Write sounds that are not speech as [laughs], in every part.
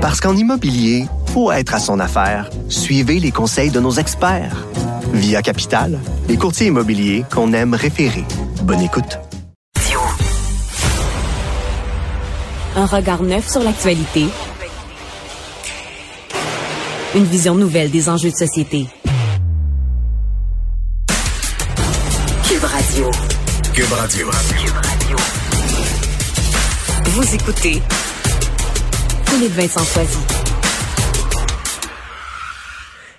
Parce qu'en immobilier, faut être à son affaire. Suivez les conseils de nos experts. Via Capital, les courtiers immobiliers qu'on aime référer. Bonne écoute. Un regard neuf sur l'actualité. Une vision nouvelle des enjeux de société. Cube Radio. Cube Radio. Cube Radio. Vous écoutez Philippe Vincent.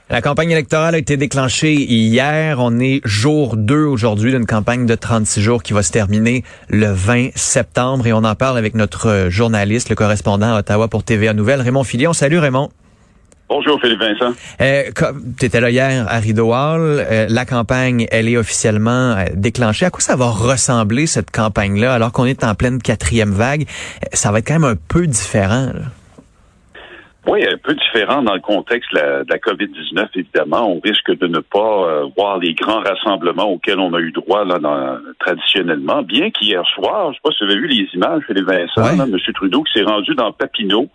La campagne électorale a été déclenchée hier. On est jour 2 aujourd'hui d'une campagne de 36 jours qui va se terminer le 20 septembre et on en parle avec notre journaliste, le correspondant à Ottawa pour TVA Nouvelles, Raymond Filion. Salut Raymond. Bonjour Philippe Vincent. Euh, tu étais là hier à Rideau Hall. Euh, la campagne, elle est officiellement euh, déclenchée. À quoi ça va ressembler cette campagne-là alors qu'on est en pleine quatrième vague? Euh, ça va être quand même un peu différent. Là. Oui, un peu différent dans le contexte de la, de la COVID-19, évidemment. On risque de ne pas euh, voir les grands rassemblements auxquels on a eu droit là, dans, traditionnellement. Bien qu'hier soir, je ne sais pas si vous avez vu les images, Philippe Vincent, Ouais. là, M. Trudeau qui s'est rendu dans Papineau.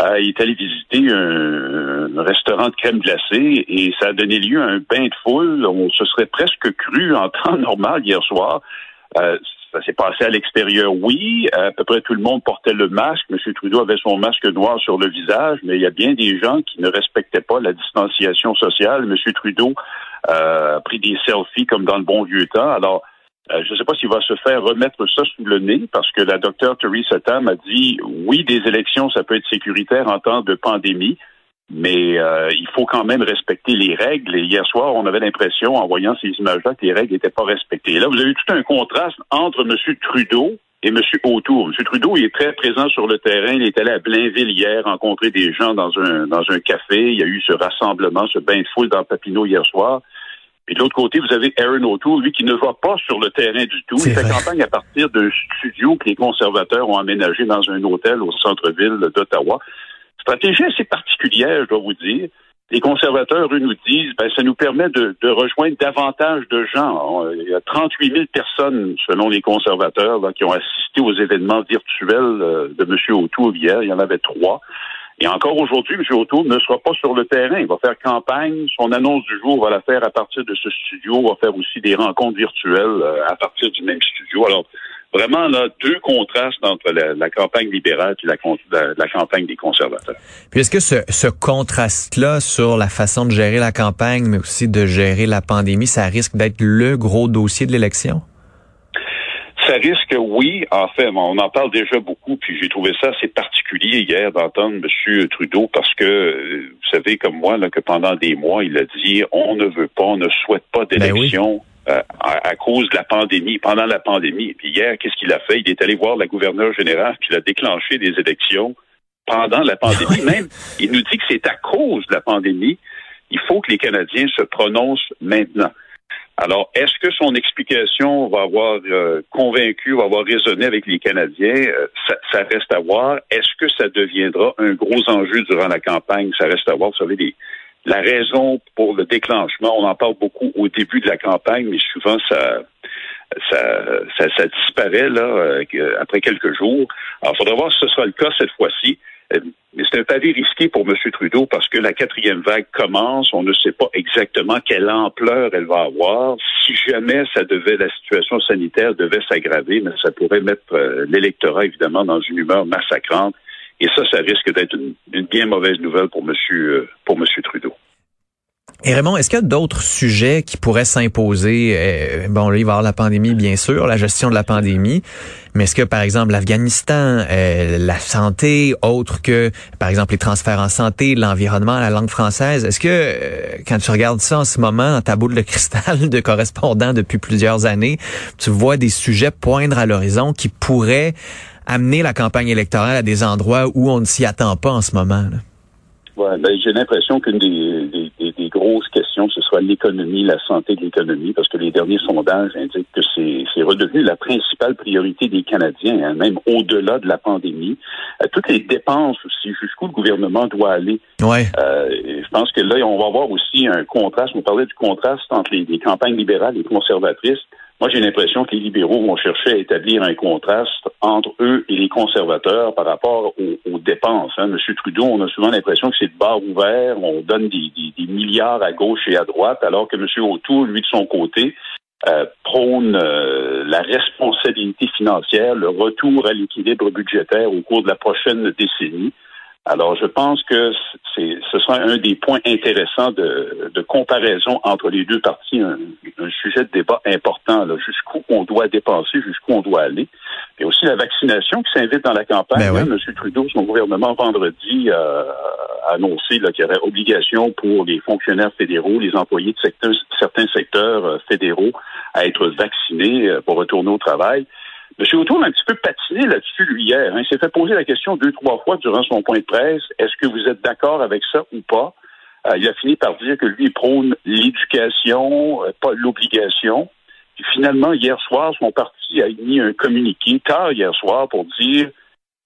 Euh, il est allé visiter un, un restaurant de crème glacée et ça a donné lieu à un bain de foule. On se serait presque cru en temps normal hier soir. Euh, ça s'est passé à l'extérieur, oui. À peu près tout le monde portait le masque. M. Trudeau avait son masque noir sur le visage, mais il y a bien des gens qui ne respectaient pas la distanciation sociale. M. Trudeau euh, a pris des selfies comme dans le bon vieux temps. Alors, euh, je ne sais pas s'il va se faire remettre ça sous le nez parce que la docteure Theresa Tam a dit oui, des élections, ça peut être sécuritaire en temps de pandémie, mais euh, il faut quand même respecter les règles. Et hier soir, on avait l'impression, en voyant ces images-là, que les règles n'étaient pas respectées. Et là, vous avez tout un contraste entre M. Trudeau et M. Autour. M. Trudeau, il est très présent sur le terrain. Il est allé à Blainville hier, rencontrer des gens dans un, dans un café. Il y a eu ce rassemblement, ce bain de foule dans Papineau hier soir. Puis de l'autre côté, vous avez Aaron O'Toole, lui, qui ne va pas sur le terrain du tout. Il fait campagne à partir d'un studio que les conservateurs ont aménagé dans un hôtel au centre-ville d'Ottawa. Stratégie assez particulière, je dois vous dire. Les conservateurs, eux, nous disent, ben, ça nous permet de, de rejoindre davantage de gens. Il y a 38 000 personnes, selon les conservateurs, là, qui ont assisté aux événements virtuels euh, de M. O'Toole hier. Il y en avait trois. Et encore aujourd'hui, M. O'Toole ne sera pas sur le terrain. Il va faire campagne. Son annonce du jour va la faire à partir de ce studio. Il va faire aussi des rencontres virtuelles euh, à partir du même studio. Alors, vraiment, là, deux contrastes entre la, la campagne libérale et la, con- la- la campagne des conservateurs. Puis est-ce que ce, ce contraste-là sur la façon de gérer la campagne, mais aussi de gérer la pandémie, ça risque d'être le gros dossier de l'élection? Ça risque, oui. En fait, on en parle déjà beaucoup, puis j'ai trouvé ça assez particulier hier d'entendre M. Trudeau parce que, euh, vous savez comme moi, là, que pendant des mois, il a dit on ne veut pas, on ne souhaite pas d'élection euh, à, à cause de la pandémie, pendant la pandémie. Puis hier, qu'est-ce qu'il a fait? Il est allé voir la gouverneure générale, puis il a déclenché des élections pendant la [laughs] pandémie. Même, il nous dit que c'est à cause de la pandémie. Il faut que les Canadiens se prononcent maintenant. Alors, est-ce que son explication va avoir euh, convaincu, va avoir résonné avec les Canadiens? Euh, ça, ça reste à voir. Est-ce que ça deviendra un gros enjeu durant la campagne? Ça reste à voir. Vous savez, les- la raison pour le déclenchement, on en parle beaucoup au début de la campagne, mais souvent ça, ça, ça, ça disparaît là euh, après quelques jours. Alors, il faudra voir si ce sera le cas cette fois-ci. Euh, Mais c'est un palier risqué pour M. Trudeau parce que la quatrième vague commence. On ne sait pas exactement quelle ampleur elle va avoir. Si jamais ça devait, la situation sanitaire devait s'aggraver, mais ça pourrait mettre euh, l'électorat évidemment dans une humeur massacrante. Et ça, ça risque d'être une, une bien mauvaise nouvelle pour M. euh, pour Monsieur Trudeau. Et Raymond, est-ce qu'il y a d'autres sujets qui pourraient s'imposer? Euh, bon, là, il va y avoir la pandémie, bien sûr, la gestion de la pandémie. Mais est-ce que, par exemple, l'Afghanistan, euh, la santé, autre que, par exemple, les transferts en santé, l'environnement, la langue française, est-ce que, euh, quand tu regardes ça en ce moment, dans ta boule de cristal de correspondant depuis plusieurs années, tu vois des sujets poindre à l'horizon qui pourraient amener la campagne électorale à des endroits où on ne s'y attend pas en ce moment? là? Ouais, ben, j'ai l'impression qu'une des, des, des- des grosses questions, ce soit l'économie, la santé de l'économie, parce que les derniers sondages indiquent que c'est c'est redevenu la principale priorité des Canadiens, hein, même au-delà de la pandémie. Euh, toutes les dépenses aussi, jusqu'où le gouvernement doit aller. Ouais. Euh, je pense que là, on va avoir aussi un contraste. On parlait du contraste entre les, les campagnes libérales et conservatrices. Moi, j'ai l'impression que les libéraux vont chercher à établir un contraste entre eux et les conservateurs par rapport aux, dépenses. Hein. Monsieur Trudeau, on a souvent l'impression que c'est le bar ouvert, on donne des, milliards à gauche et à droite, alors que Monsieur O'Toole, lui, de son côté, euh, prône euh, la responsabilité financière, le retour à l'équilibre budgétaire au cours de la prochaine décennie. Alors, je pense que c'est, ce sera un des points intéressants de, de comparaison entre les deux parties, un, sujet de débat important, là, jusqu'où on doit dépenser, jusqu'où on doit aller. Et aussi la vaccination qui s'invite dans la campagne. Ben hein, M. Trudeau, son gouvernement, vendredi, euh, a annoncé qu'il y aurait obligation pour les fonctionnaires fédéraux, les employés de certains secteurs euh, fédéraux à être vaccinés euh, pour retourner au travail. M. O'Toole a un petit peu patiné là-dessus, lui, hier. Hein. Il s'est fait poser la question deux, trois fois durant son point de presse. Est-ce que vous êtes d'accord avec ça ou pas? Euh, il a fini par dire que lui, il prône l'éducation, euh, pas l'obligation. Puis finalement, hier soir, son parti a émis un communiqué tard hier soir pour dire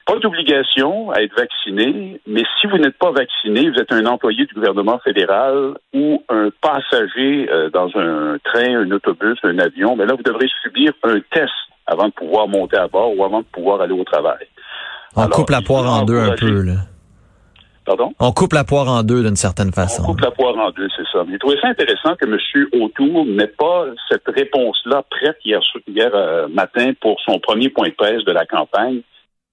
pas d'obligation à être vacciné, mais si vous n'êtes pas vacciné, vous êtes un employé du gouvernement fédéral ou un passager euh, dans un train, un autobus, un avion, mais là, vous devrez subir un test avant de pouvoir monter à bord ou avant de pouvoir aller au travail. On coupe la poire en deux un peu, là. Pardon? On coupe la poire en deux d'une certaine façon. On coupe la poire en deux, c'est ça. J'ai trouvé ça intéressant que M. Autour n'ait pas cette réponse-là prête hier, hier euh, matin pour son premier point de presse de la campagne.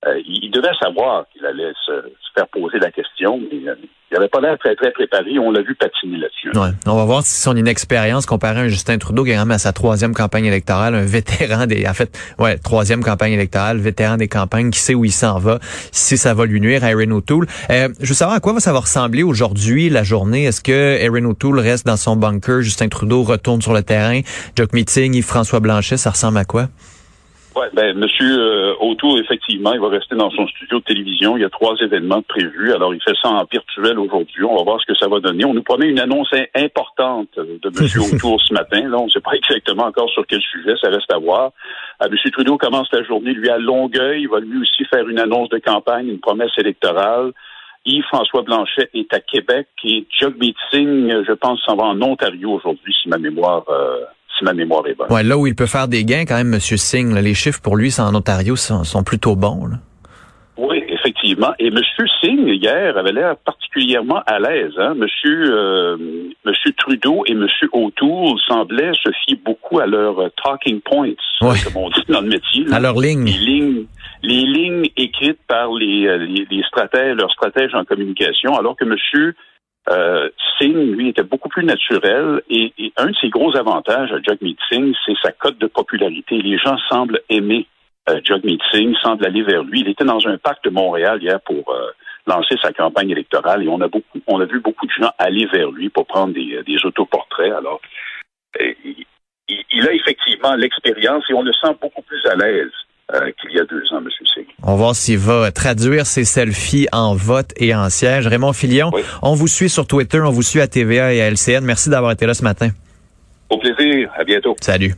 Euh, il devait savoir qu'il allait se, faire poser la question, mais euh, il n'avait pas l'air très, très préparé. On l'a vu patiner là-dessus. Ouais. On va voir si son inexpérience comparée à un Justin Trudeau qui est à sa troisième campagne électorale, un vétéran des, en fait, ouais, troisième campagne électorale, vétéran des campagnes, qui sait où il s'en va, si ça va lui nuire à Erin O'Toole. Euh, je veux savoir à quoi va ça va ressembler aujourd'hui, la journée. Est-ce que Erin O'Toole reste dans son bunker, Justin Trudeau retourne sur le terrain, Jock Meeting, Yves-François Blanchet, ça ressemble à quoi? Oui, ben, Monsieur euh, Autour, effectivement, il va rester dans son studio de télévision. Il y a trois événements prévus. Alors, il fait ça en virtuel aujourd'hui. On va voir ce que ça va donner. On nous promet une annonce importante de Monsieur [laughs] Autour ce matin. Là, on ne sait pas exactement encore sur quel sujet. Ça reste à voir. Euh, Monsieur Trudeau commence la journée, lui, à Longueuil. Il va lui aussi faire une annonce de campagne, une promesse électorale. Yves-François Blanchet est à Québec et Chuck Singh, je pense, s'en va en Ontario aujourd'hui, si ma mémoire euh, si ma mémoire est bonne. Ouais, là où il peut faire des gains quand même, M. Singh, les chiffres pour lui en Ontario sont, plutôt bons. Oui, effectivement. Et M. Singh, hier, avait l'air particulièrement à l'aise. Hein? Monsieur, euh, Monsieur Trudeau et M. O'Toole semblaient se fier beaucoup à leurs euh, talking points, comme on dit dans le métier. À leurs lignes. Les lignes les lignes écrites par les, euh, les, les stratèges, leurs stratèges en communication, alors que Monsieur euh, Singh, lui, était beaucoup plus naturel et, un de ses gros avantages à Jagmeet Singh, c'est sa cote de popularité. Les gens semblent aimer euh, Jagmeet Singh, semblent aller vers lui. Il était dans un parc de Montréal hier pour euh, lancer sa campagne électorale et on a beaucoup, on a vu beaucoup de gens aller vers lui pour prendre des, des autoportraits. Alors, euh, il a effectivement l'expérience et on le sent beaucoup plus à l'aise euh, qu'il y a deux ans, M. Singh. On va voir s'il va traduire ses selfies en vote et en siège. Raymond Filion, on vous suit sur Twitter, on vous suit à TVA et à LCN. Merci d'avoir été là ce matin. Au plaisir. À bientôt. Salut.